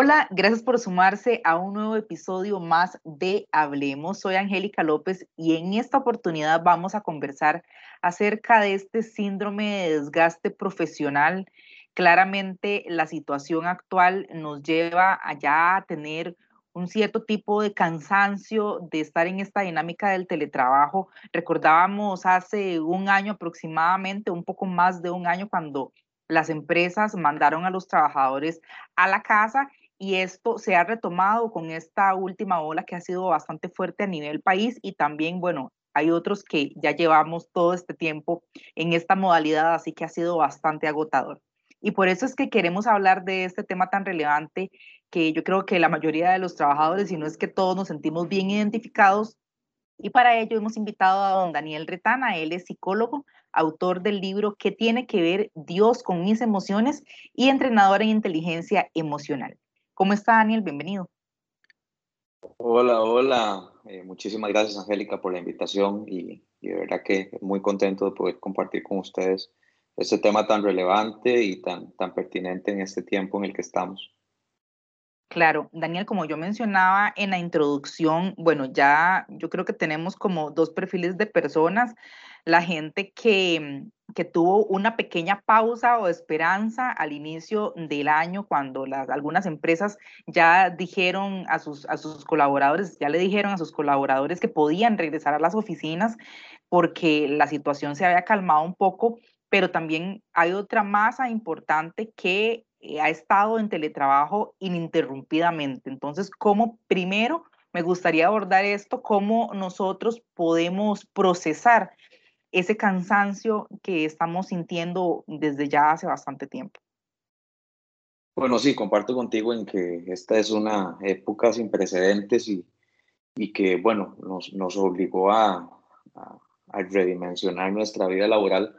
Hola, gracias por sumarse a un nuevo episodio más de Hablemos. Soy Angélica López y en esta oportunidad vamos a conversar acerca de este síndrome de desgaste profesional. Claramente la situación actual nos lleva allá a tener un cierto tipo de cansancio de estar en esta dinámica del teletrabajo. Recordábamos hace un año aproximadamente, un poco más de un año, cuando las empresas mandaron a los trabajadores a la casa y esto se ha retomado con esta última ola que ha sido bastante fuerte a nivel país y también, bueno, hay otros que ya llevamos todo este tiempo en esta modalidad, así que ha sido bastante agotador. Y por eso es que queremos hablar de este tema tan relevante que yo creo que la mayoría de los trabajadores, si no es que todos nos sentimos bien identificados, y para ello hemos invitado a don Daniel Retana, él es psicólogo, autor del libro ¿Qué tiene que ver Dios con mis emociones? y entrenador en inteligencia emocional. ¿Cómo está Daniel? Bienvenido. Hola, hola. Eh, muchísimas gracias Angélica por la invitación y, y, de verdad que muy contento de poder compartir con ustedes este tema tan relevante y tan, tan pertinente en este tiempo en el que estamos. Claro, Daniel, como yo mencionaba en la introducción, bueno, ya yo creo que tenemos como dos perfiles de personas, la gente que, que tuvo una pequeña pausa o esperanza al inicio del año cuando las, algunas empresas ya dijeron a sus, a sus colaboradores, ya le dijeron a sus colaboradores que podían regresar a las oficinas porque la situación se había calmado un poco, pero también hay otra masa importante que eh, ha estado en teletrabajo ininterrumpidamente. Entonces, ¿cómo primero me gustaría abordar esto? ¿Cómo nosotros podemos procesar ese cansancio que estamos sintiendo desde ya hace bastante tiempo? Bueno, sí, comparto contigo en que esta es una época sin precedentes y, y que, bueno, nos, nos obligó a, a, a redimensionar nuestra vida laboral.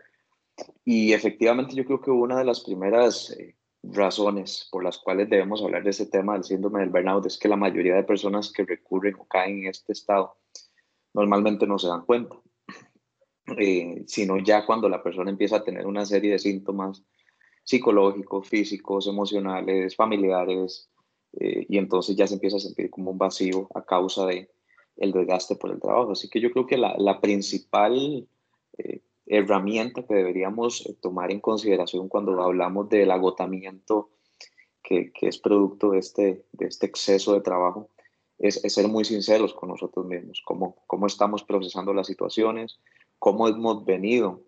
Y efectivamente yo creo que una de las primeras eh, razones por las cuales debemos hablar de ese tema del síndrome del burnout es que la mayoría de personas que recurren o caen en este estado normalmente no se dan cuenta, eh, sino ya cuando la persona empieza a tener una serie de síntomas psicológicos, físicos, emocionales, familiares, eh, y entonces ya se empieza a sentir como un vacío a causa de el desgaste por el trabajo. Así que yo creo que la, la principal eh, herramienta que deberíamos eh, tomar en consideración cuando hablamos del agotamiento que, que es producto de este, de este exceso de trabajo es, es, ser muy sinceros con nosotros mismos, cómo, cómo estamos procesando las situaciones, cómo hemos venido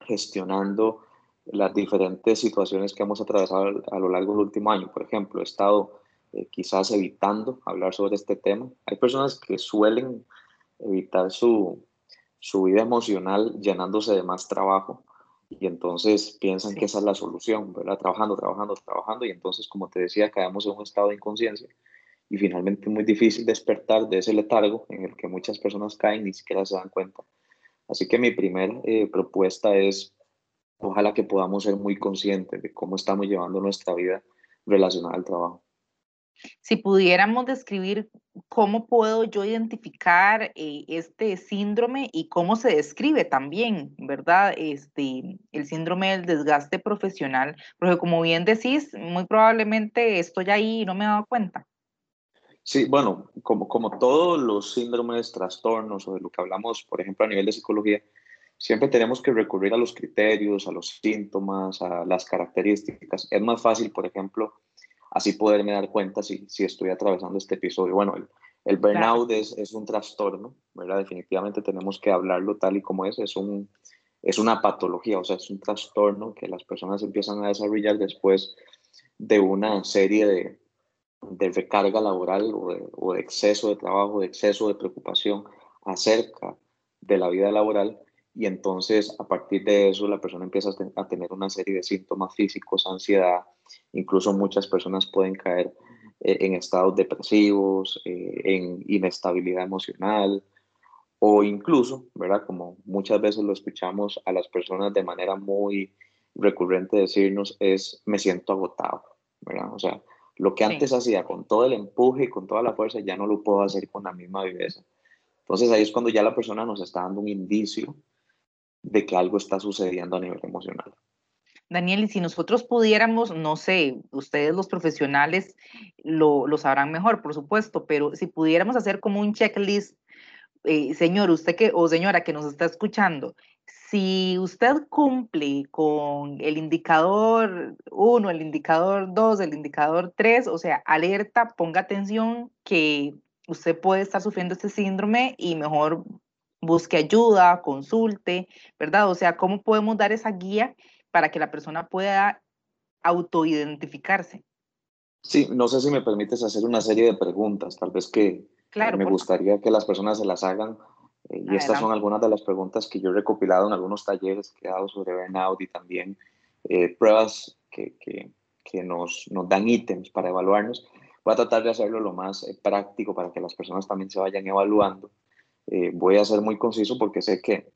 gestionando las diferentes situaciones que hemos atravesado a lo largo del último año. Por ejemplo, he estado eh, quizás evitando hablar sobre este tema. Hay personas que suelen evitar su, su vida emocional llenándose de más trabajo y entonces piensan sí. que esa es la solución, ¿verdad? Trabajando, trabajando, trabajando y entonces, como te decía, caemos en un estado de inconsciencia y finalmente es muy difícil despertar de ese letargo en el que muchas personas caen y ni siquiera se dan cuenta. Así que mi primera eh, propuesta es, ojalá que podamos ser muy conscientes de cómo estamos llevando nuestra vida relacionada al trabajo. Si pudiéramos describir cómo puedo yo identificar eh, este síndrome y cómo se describe también, ¿verdad? Este, el síndrome del desgaste profesional, porque como bien decís, muy probablemente estoy ahí y no me he dado cuenta. Sí, bueno, como, como todos los síndromes, trastornos o de lo que hablamos, por ejemplo, a nivel de psicología, siempre tenemos que recurrir a los criterios, a los síntomas, a las características. Es más fácil, por ejemplo, así poderme dar cuenta si, si estoy atravesando este episodio. Bueno, el, el burnout claro. es, es, un trastorno, ¿verdad? Definitivamente tenemos que hablarlo tal y como es, es, un, es una patología, o sea, es un trastorno que las personas empiezan a desarrollar después de una serie de, de recarga laboral o de, exceso de trabajo, de exceso de preocupación acerca de la vida laboral y entonces a partir de eso la persona empieza a tener una serie de síntomas físicos, ansiedad, incluso muchas personas pueden caer eh, en estados depresivos, eh, en inestabilidad emocional o incluso, ¿verdad? Como muchas veces lo escuchamos a las personas de manera muy recurrente decirnos es me siento agotado, ¿verdad? O sea, lo que antes sí. hacía con todo el empuje y con toda la fuerza ya no lo puedo hacer con la misma viveza. Entonces ahí es cuando ya la persona nos está dando un indicio de que algo está sucediendo a nivel emocional. Daniel, y si nosotros pudiéramos, no sé, ustedes los profesionales lo, lo sabrán mejor, por supuesto, pero si pudiéramos hacer como un checklist, eh, señor, usted que, o señora que nos está escuchando, si usted cumple con el indicador 1, el indicador 2, el indicador 3, o sea, alerta, ponga atención que usted puede estar sufriendo este síndrome y mejor busque ayuda, consulte, ¿verdad? O sea, ¿cómo podemos dar esa guía para que la persona pueda autoidentificarse? Sí, no sé si me permites hacer una serie de preguntas, tal vez que claro, me gustaría que las personas se las hagan. Eh, y estas son algunas de las preguntas que yo he recopilado en algunos talleres que he dado sobre burnout y también eh, pruebas que, que, que nos, nos, dan ítems para evaluarnos. Voy a tratar de hacerlo lo más eh, práctico para que las personas también se vayan evaluando voy a ser muy conciso porque sé que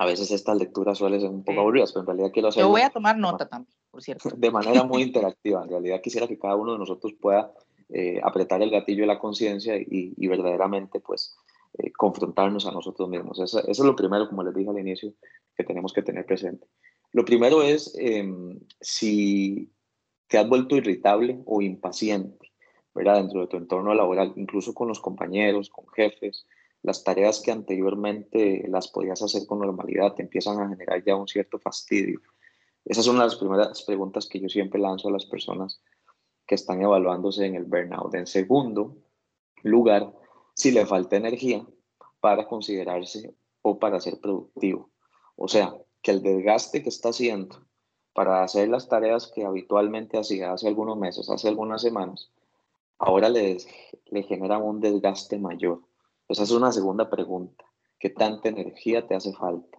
a veces estas lecturas suelen ser un poco aburridas, pero en realidad quiero hacerlo. Yo voy a tomar nota también, por cierto. De manera muy interactiva. En realidad quisiera que cada uno de nosotros pueda eh, apretar el gatillo de la conciencia y, y, verdaderamente pues eh, confrontarnos a nosotros mismos. Eso, es lo primero, como les dije al inicio, que tenemos que tener presente. Lo primero es em, si te has vuelto irritable o impaciente, ¿verdad? Dentro de tu entorno laboral, incluso con los compañeros, con jefes, las tareas que anteriormente las podías hacer con normalidad te empiezan a generar ya un cierto fastidio. Esa es una de las primeras preguntas que yo siempre lanzo a las personas que están evaluándose en el burnout. En segundo lugar, si le falta energía para considerarse o para ser productivo. O sea, que el desgaste que está haciendo para hacer las tareas que habitualmente hacía hace algunos meses, hace algunas semanas, ahora le, le genera un desgaste mayor. Esa es una segunda pregunta. ¿Qué tanta energía te hace falta?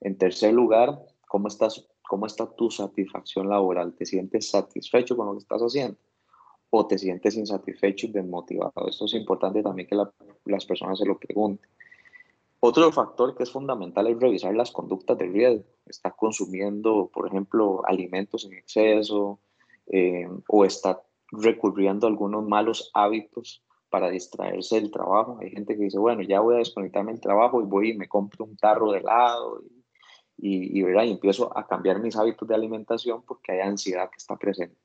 En tercer lugar, ¿cómo, estás, ¿cómo está tu satisfacción laboral? ¿Te sientes satisfecho con lo que estás haciendo? ¿O te sientes insatisfecho y desmotivado? Esto es importante también que las personas se lo pregunten. Otro factor que es fundamental es revisar las conductas de riesgo. Está consumiendo, por ejemplo, alimentos en exceso eh, o está recurriendo a algunos malos hábitos para distraerse del trabajo. Hay gente que dice, bueno, ya voy a desconectarme del trabajo y voy y me compro un tarro de helado y, y, ¿verdad? y empiezo a cambiar mis hábitos de alimentación porque hay ansiedad que está presente.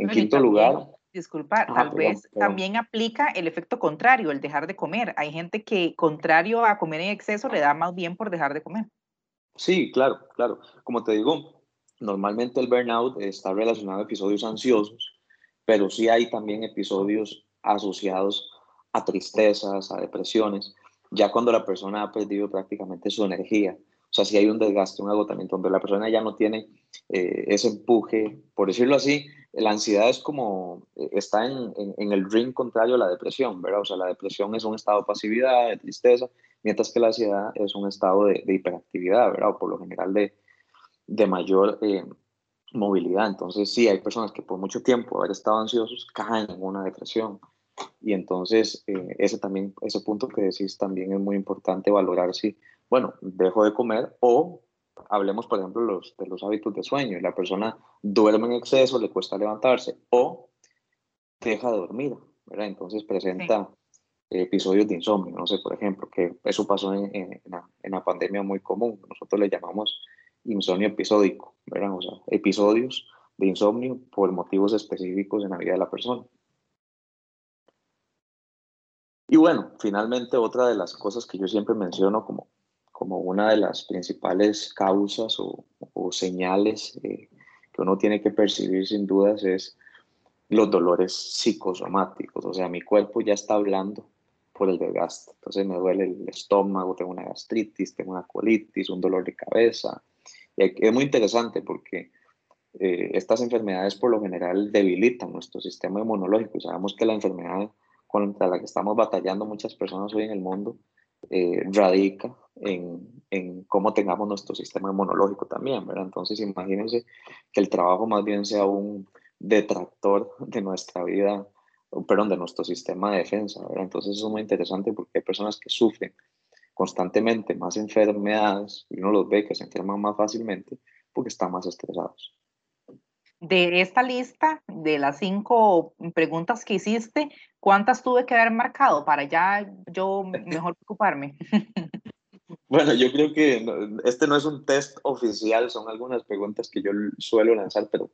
En quinto lugar... Disculpa, tal vez también aplica el efecto contrario, el dejar de comer. Hay gente que, contrario a comer en exceso, le da más bien por dejar de comer. Sí, claro, claro. Como te digo, normalmente el burnout está relacionado a episodios ansiosos, pero sí hay también episodios asociados a tristezas, a depresiones, ya cuando la persona ha perdido prácticamente su energía. O sea, si hay un desgaste, un agotamiento, donde la persona ya no tiene eh, ese empuje, por decirlo así, la ansiedad es como, eh, está en, en, el ring contrario a la depresión, ¿verdad? O sea, la depresión es un estado de pasividad, de tristeza, mientras que la ansiedad es un estado de, de hiperactividad, ¿verdad? O por lo general de, de mayor eh, movilidad. Entonces, sí, hay personas que por mucho tiempo haber estado ansiosos caen en una depresión. Y entonces, eh, ese también, ese punto que decís también es muy importante valorar si, bueno, dejo de comer o hablemos, por ejemplo, los, de los hábitos de sueño. La persona duerme en exceso, le cuesta levantarse o deja de dormir, ¿verdad? Entonces presenta episodios de insomnio, no sé, por ejemplo, que eso pasó en, en, la, en la pandemia muy común. Nosotros le llamamos insomnio episódico, ¿verdad? O sea, episodios de insomnio por motivos específicos en la vida de la persona. Y bueno, finalmente otra de las cosas que yo siempre menciono como, como una de las principales causas o, o señales eh, que uno tiene que percibir sin dudas es los dolores psicosomáticos. O sea, mi cuerpo ya está hablando por el desgaste. Entonces me duele el estómago, tengo una gastritis, tengo una colitis, un dolor de cabeza, es muy interesante porque eh, estas enfermedades por lo general debilitan nuestro sistema inmunológico. Sabemos que la enfermedad contra la que estamos batallando muchas personas hoy en el mundo eh, radica en, en, cómo tengamos nuestro sistema inmunológico también, ¿verdad? Entonces imagínense que el trabajo más bien sea un detractor de nuestra vida, perdón, de nuestro sistema de defensa. Entonces es muy interesante porque hay personas que sufren constantemente más enfermedades y uno los ve que se enferman más fácilmente porque están más estresados. De esta lista, de las cinco preguntas que hiciste, ¿cuántas tuve que haber marcado para ya yo mejor preocuparme? Bueno, yo creo que este no es un test oficial, son algunas preguntas que yo suelo lanzar, pero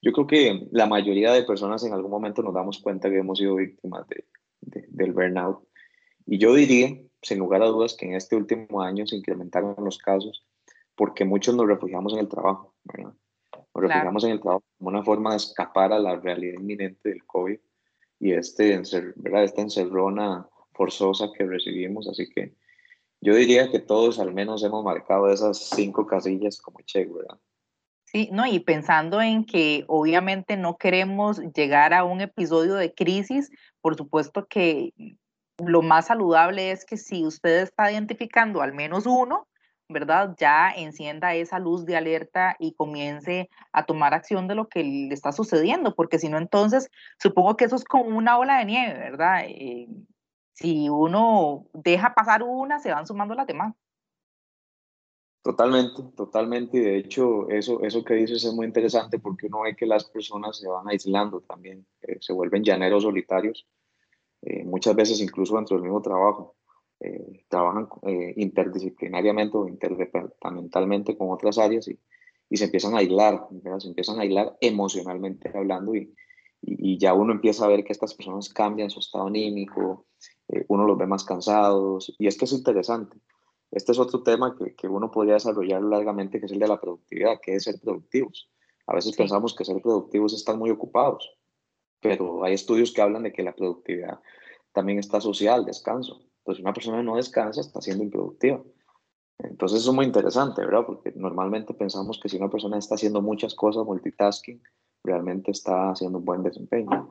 yo creo que la mayoría de personas en algún momento nos damos cuenta que hemos sido víctimas de, del burnout. Y yo diría, sin lugar a dudas, que en este último año se incrementaron los casos porque muchos nos refugiamos en el trabajo, ¿verdad? Nos refugiamos en el trabajo como una forma de escapar a la realidad inminente del COVID y este, ¿verdad? esta encerrona forzosa que recibimos. Así que yo diría que todos al menos hemos marcado esas cinco casillas como che, ¿verdad? Sí, no, y pensando en que obviamente no queremos llegar a un episodio de crisis, por supuesto que lo más saludable es que si usted está identificando al menos uno, ¿verdad? Ya encienda esa luz de alerta y comience a tomar acción de lo que le está sucediendo, porque si no, entonces supongo que eso es como una ola de nieve, ¿verdad? Eh, si uno deja pasar una, se van sumando las demás. Totalmente, totalmente. Y de hecho, eso, eso que dices es muy interesante porque uno ve que las personas se van aislando también, eh, se vuelven llaneros solitarios, eh, muchas veces incluso dentro del mismo trabajo. Eh, trabajan interdisciplinariamente o interdepartamentalmente con otras áreas y, y se empiezan a aislar, se empiezan a aislar emocionalmente hablando y, y, ya uno empieza a ver que estas personas cambian su estado anímico, uno los ve más cansados y esto es interesante este es otro tema que, que, uno podría desarrollar largamente, que es el de la productividad, que es ser productivos. A veces pensamos que ser productivos es estar muy ocupados, pero hay estudios que hablan de que la productividad también está asociada al descanso. Si una persona no descansa, está siendo improductiva. Entonces, eso es muy interesante, ¿verdad? Porque normalmente pensamos que si una persona está haciendo muchas cosas, multitasking, realmente está haciendo un buen desempeño.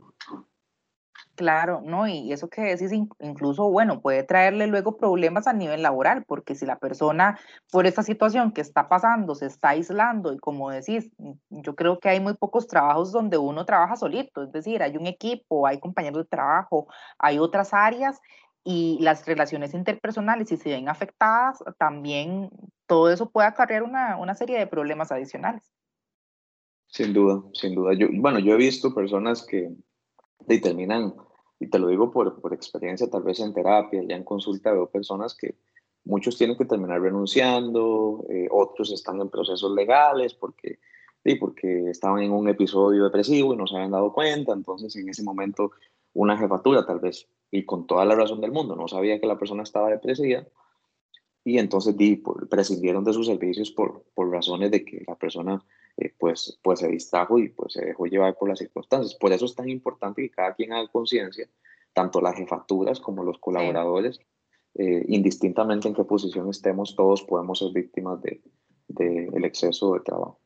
Claro, ¿no? Y eso que decís, incluso, bueno, puede traerle luego problemas a nivel laboral, porque si la persona por esta situación que está pasando se está aislando y como decís, mm, yo creo que hay muy pocos trabajos donde uno trabaja solito, es decir, hay un equipo, hay compañeros de trabajo, hay otras áreas y las relaciones interpersonales, si se ven afectadas, también todo eso puede acarrear una, una serie de problemas adicionales. Sin duda, sin duda. Yo, bueno, yo he visto personas que terminan y te lo digo por, por experiencia, tal vez en terapia, ya en consulta veo personas que muchos tienen que terminar renunciando, eh, otros están en procesos legales porque, sí, porque estaban en un episodio depresivo y no se habían dado cuenta, entonces en ese momento una jefatura tal vez, y con toda la razón del mundo, no sabía que la persona estaba depresiva, y entonces di, prescindieron de sus servicios por, por razones de que la persona eh, pues, pues se distrajo y pues se dejó llevar por las circunstancias. Por eso es tan importante que cada quien haga conciencia, tanto las jefaturas como los colaboradores, eh, indistintamente en qué posición estemos, todos podemos ser víctimas del de, el exceso de trabajo.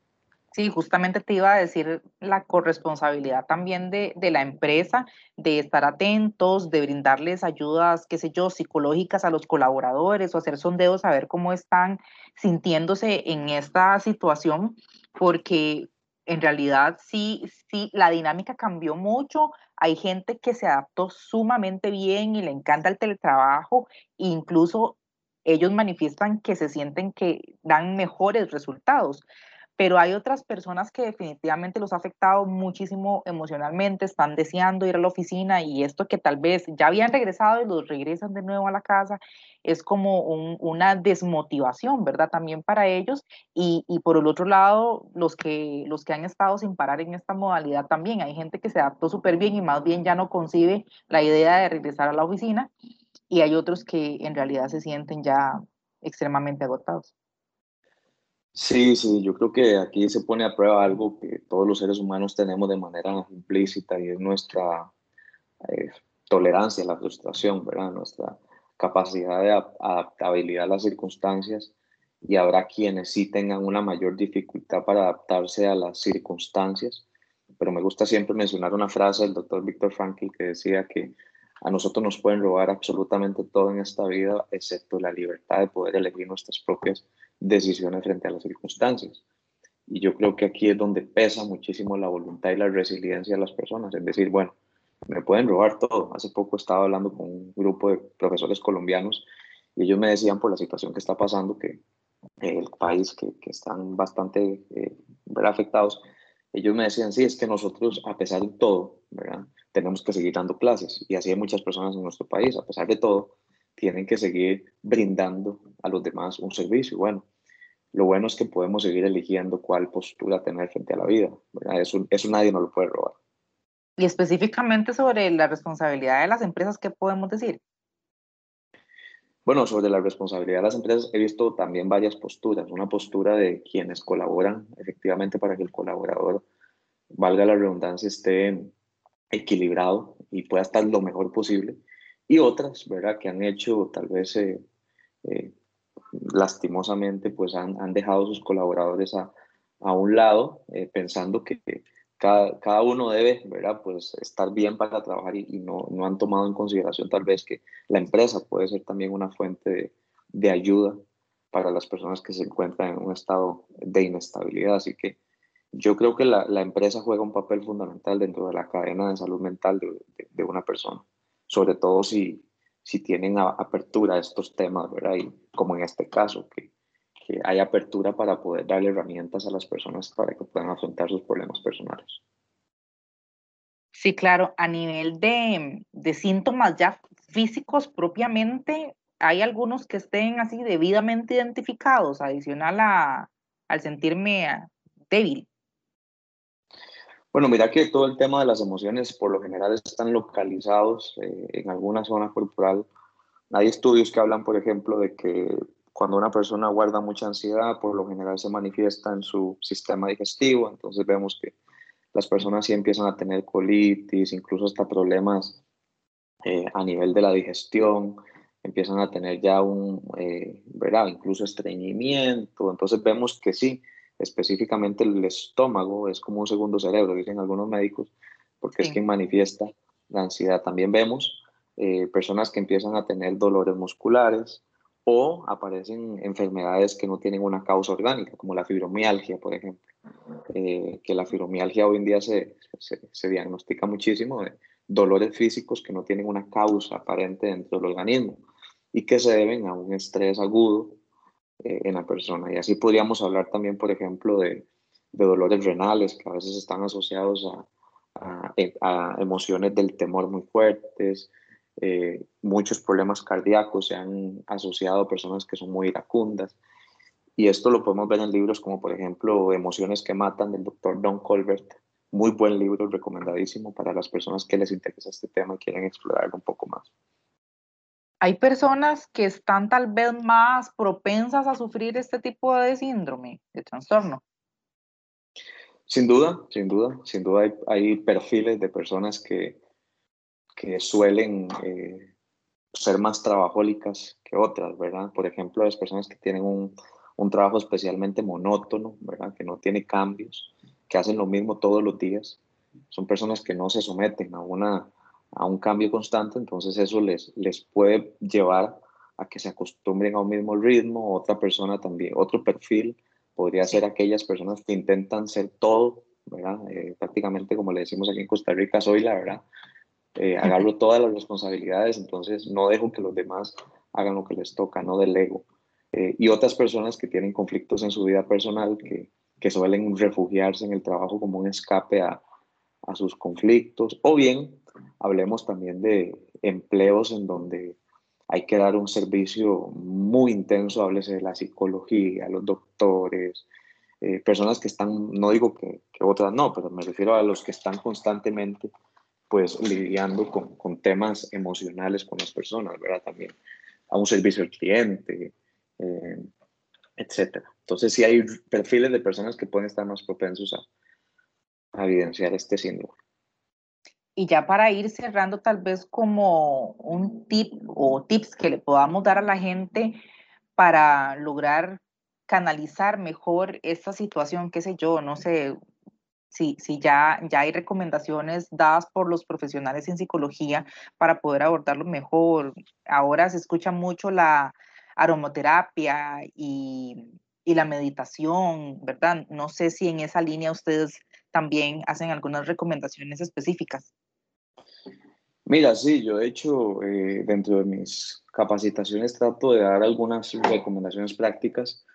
Sí, justamente te iba a decir la corresponsabilidad también de, de, la empresa, de estar atentos, de brindarles ayudas, qué sé yo, psicológicas a los colaboradores o hacer sondeos a ver cómo están sintiéndose en esta situación, porque en realidad sí, sí, la dinámica cambió mucho. Hay gente que se adaptó sumamente bien y le encanta el teletrabajo. incluso ellos manifiestan que se sienten que dan mejores resultados pero hay otras personas que definitivamente los ha afectado muchísimo emocionalmente, están deseando ir a la oficina y esto que tal vez ya habían regresado y los regresan de nuevo a la casa, es como una desmotivación, ¿verdad? También para ellos y, por el otro lado, los que, los que han estado sin parar en esta modalidad también, hay gente que se adaptó súper bien y más bien ya no concibe la idea de regresar a la oficina y hay otros que en realidad se sienten ya extremadamente agotados. Sí, sí, yo creo que aquí se pone a prueba algo que todos los seres humanos tenemos de manera implícita y es nuestra eh, tolerancia a la frustración, ¿verdad? Nuestra capacidad de adaptabilidad a las circunstancias y habrá quienes sí tengan una mayor dificultad para adaptarse a las circunstancias, pero me gusta siempre mencionar una frase del doctor Víctor Frankl que decía que a nosotros nos pueden robar absolutamente todo en esta vida, excepto la libertad de poder elegir nuestras propias decisiones frente a las circunstancias. Y yo creo que aquí es donde pesa muchísimo la voluntad y la resiliencia de las personas. Es decir, bueno, me pueden robar todo. Hace poco estaba hablando con un grupo de profesores colombianos y ellos me decían por la situación que está pasando que el país que, que están bastante eh, afectados, ellos me decían, sí, es que nosotros, a pesar de todo, ¿verdad? tenemos que seguir dando clases. Y así hay muchas personas en nuestro país, a pesar de todo, tienen que seguir brindando a los demás un servicio. Bueno, lo bueno es que podemos seguir eligiendo cuál postura tener frente a la vida. Eso, eso nadie nos lo puede robar. Y específicamente sobre la responsabilidad de las empresas, ¿qué podemos decir? Bueno, sobre la responsabilidad de las empresas he visto también varias posturas. Una postura de quienes colaboran efectivamente para que el colaborador, valga la redundancia, esté equilibrado y pueda estar lo mejor posible. Y otras, ¿verdad? Que han hecho tal vez eh, eh, lastimosamente, pues han, han, dejado sus colaboradores a, a un lado, eh, pensando que cada, cada, uno debe, ¿verdad? Pues estar bien para trabajar y, no, no, han tomado en consideración tal vez que la empresa puede ser también una fuente de, ayuda para las personas que se encuentran en un estado de inestabilidad. Así que yo creo que la, la, empresa juega un papel fundamental dentro de la cadena de salud mental de una persona, sobre todo si, si tienen apertura a estos temas, ¿verdad? Y como en este caso, que, que hay apertura para poder darle herramientas a las personas para que puedan afrontar sus problemas personales. Sí, claro, a nivel de, de síntomas ya físicos propiamente, hay algunos que estén así debidamente identificados, adicional a, al sentirme débil. Bueno, mira que todo el tema de las emociones por lo general están localizados eh, en alguna zona corporal. Hay estudios que hablan, por ejemplo, de que cuando una persona guarda mucha ansiedad, por lo general se manifiesta en su sistema digestivo. Entonces vemos que las personas sí empiezan a tener colitis, incluso hasta problemas eh, a nivel de la digestión, empiezan a tener ya un, eh, ¿verdad? Incluso estreñimiento. Entonces vemos que sí, específicamente el estómago es como un segundo cerebro, dicen algunos médicos, porque es quien manifiesta la ansiedad. También vemos eh, personas que empiezan a tener dolores musculares o aparecen enfermedades que no tienen una causa orgánica, como la fibromialgia, por ejemplo, eh, que la fibromialgia hoy en día se, se, se diagnostica muchísimo de dolores físicos que no tienen una causa aparente dentro del organismo y que se deben a un estrés agudo eh, en la persona. Y así podríamos hablar también, por ejemplo, de, de dolores renales que a veces están asociados a, a, a emociones del temor muy fuertes. Eh, muchos problemas cardíacos se han asociado a personas que son muy iracundas. Y esto lo podemos ver en libros como, por ejemplo, Emociones que Matan del doctor Don Colbert. Muy buen libro, recomendadísimo para las personas que les interesa este tema y quieren explorarlo un poco más hay personas que están tal vez más propensas a sufrir este tipo de síndrome, de trastorno. Sin duda, sin duda, sin duda hay, hay perfiles de personas que, que suelen eh, ser más trabajólicas que otras, ¿verdad? Por ejemplo, las personas que tienen un, un trabajo especialmente monótono, ¿verdad? Que no tiene cambios, que hacen lo mismo todos los días. Son personas que no se someten a una a un cambio constante, entonces eso les, les puede llevar a que se acostumbren a un mismo ritmo, otra persona también, otro perfil podría ser aquellas personas que intentan ser todo, ¿verdad? Eh, prácticamente como le decimos aquí en Costa Rica, soy la verdad, eh, agarro todas las responsabilidades, entonces no dejo que los demás hagan lo que les toca, no delego. Eh, y otras personas que tienen conflictos en su vida personal, que, que suelen refugiarse en el trabajo como un escape a, a sus conflictos, o bien hablemos también de empleos en donde hay que dar un servicio muy intenso, háblese de la psicología, los doctores, eh, personas que están, no digo que, que, otras no, pero me refiero a los que están constantemente pues lidiando con, con temas emocionales con las personas, ¿verdad? También a un servicio al cliente, eh, etcétera. Entonces sí hay perfiles de personas que pueden estar más propensos a, a evidenciar este síndrome. Y ya para ir cerrando, tal vez como un tip o tips que le podamos dar a la gente para lograr canalizar mejor esta situación, qué sé yo, no sé si, si ya, ya hay recomendaciones dadas por los profesionales en psicología para poder abordarlo mejor. Ahora se escucha mucho la aromoterapia y, y la meditación, ¿verdad? No sé si en esa línea ustedes también hacen algunas recomendaciones específicas. Mira, sí, yo de hecho eh, dentro de mis capacitaciones trato de dar algunas recomendaciones prácticas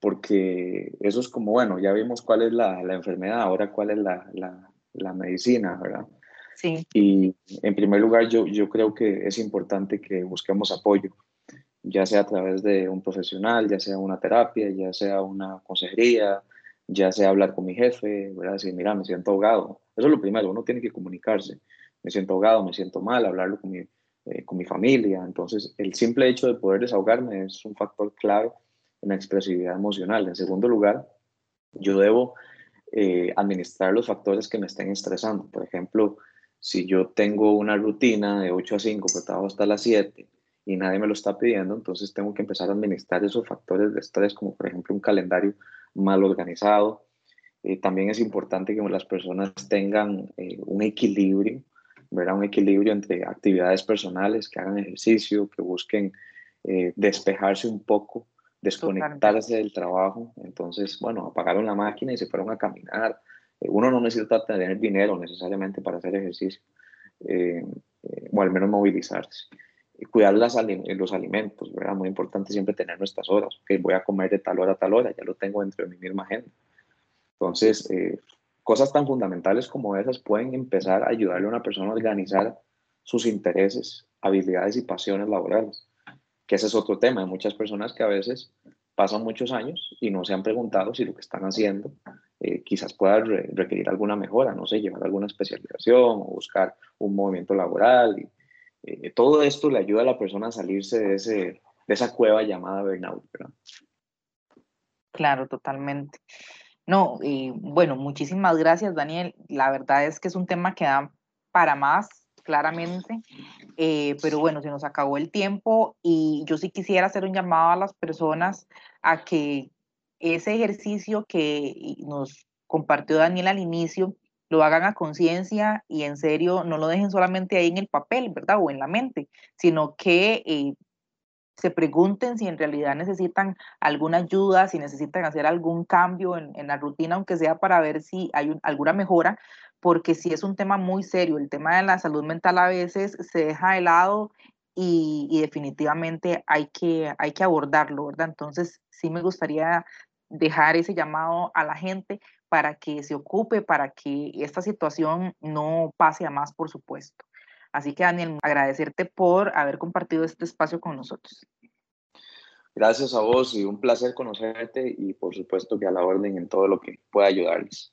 porque eso es como, bueno, ya vimos cuál es la, la enfermedad, ahora cuál es la, la, la, medicina, ¿verdad? Sí. Y en primer lugar, yo, yo creo que es importante que busquemos apoyo, ya sea a través de un profesional, ya sea una terapia, ya sea una consejería, ya sea hablar con mi jefe, ¿verdad? Decir, mira, me siento ahogado. Eso es lo primero, uno tiene que comunicarse. Me siento ahogado, me siento mal, hablarlo con mi, eh, con mi familia. Entonces, el simple hecho de poder desahogarme es un factor clave en la expresividad emocional. En segundo lugar, yo debo eh, administrar los factores que me estén estresando. Por ejemplo, si yo tengo una rutina de 8 a 5, pero trabajo hasta las 7 y nadie me lo está pidiendo, entonces tengo que empezar a administrar esos factores de estrés, como por ejemplo un calendario mal organizado. Eh, también es importante que las personas tengan eh, un equilibrio, ¿verdad? Un equilibrio entre actividades personales, que hagan ejercicio, que busquen despejarse un poco desconectarse del trabajo. Entonces, bueno, apagaron la máquina y se fueron a caminar. Eh, uno no necesita tener dinero necesariamente para hacer ejercicio, eh, eh, o al menos movilizarse. Y cuidar las, los alimentos, ¿verdad? Muy importante siempre tener nuestras horas. Que voy a comer de tal hora a tal hora, ya lo tengo dentro de mi misma agenda. Entonces, cosas tan fundamentales como esas pueden empezar a ayudarle a una persona a organizar sus intereses, habilidades y pasiones laborales que ese es otro tema. Hay muchas personas que a veces pasan muchos años y no se han preguntado si lo que están haciendo eh, quizás pueda requerir alguna mejora, no sé, llevar alguna especialización o buscar un movimiento laboral. Y, eh, todo esto le ayuda a la persona a salirse de, ese, de esa cueva llamada burnout. Claro, totalmente. No, bueno, muchísimas gracias, Daniel. La verdad es que es un tema que da para más claramente. Eh, pero bueno, se nos acabó el tiempo y yo sí quisiera hacer un llamado a las personas a que ese ejercicio que nos compartió Daniel al inicio, lo hagan a conciencia y en serio no lo dejen solamente ahí en el papel, ¿verdad? O en la mente, sino que eh, se pregunten si en realidad necesitan alguna ayuda, si necesitan hacer algún cambio en, en la rutina, aunque sea para ver si hay alguna mejora, porque sí es un tema muy serio. El tema de la salud mental a veces se deja de lado y, definitivamente hay que, hay que abordarlo, ¿verdad? Entonces sí me gustaría dejar ese llamado a la gente para que se ocupe, para que esta situación no pase a más, por supuesto. Así que Daniel, agradecerte por haber compartido este espacio con nosotros. Gracias a vos y un placer conocerte y por supuesto que a la orden en todo lo que pueda ayudarles.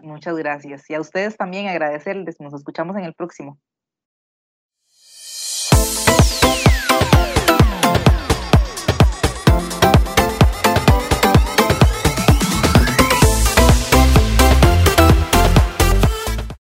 Muchas gracias. Y a ustedes también agradecerles. Nos escuchamos en el próximo.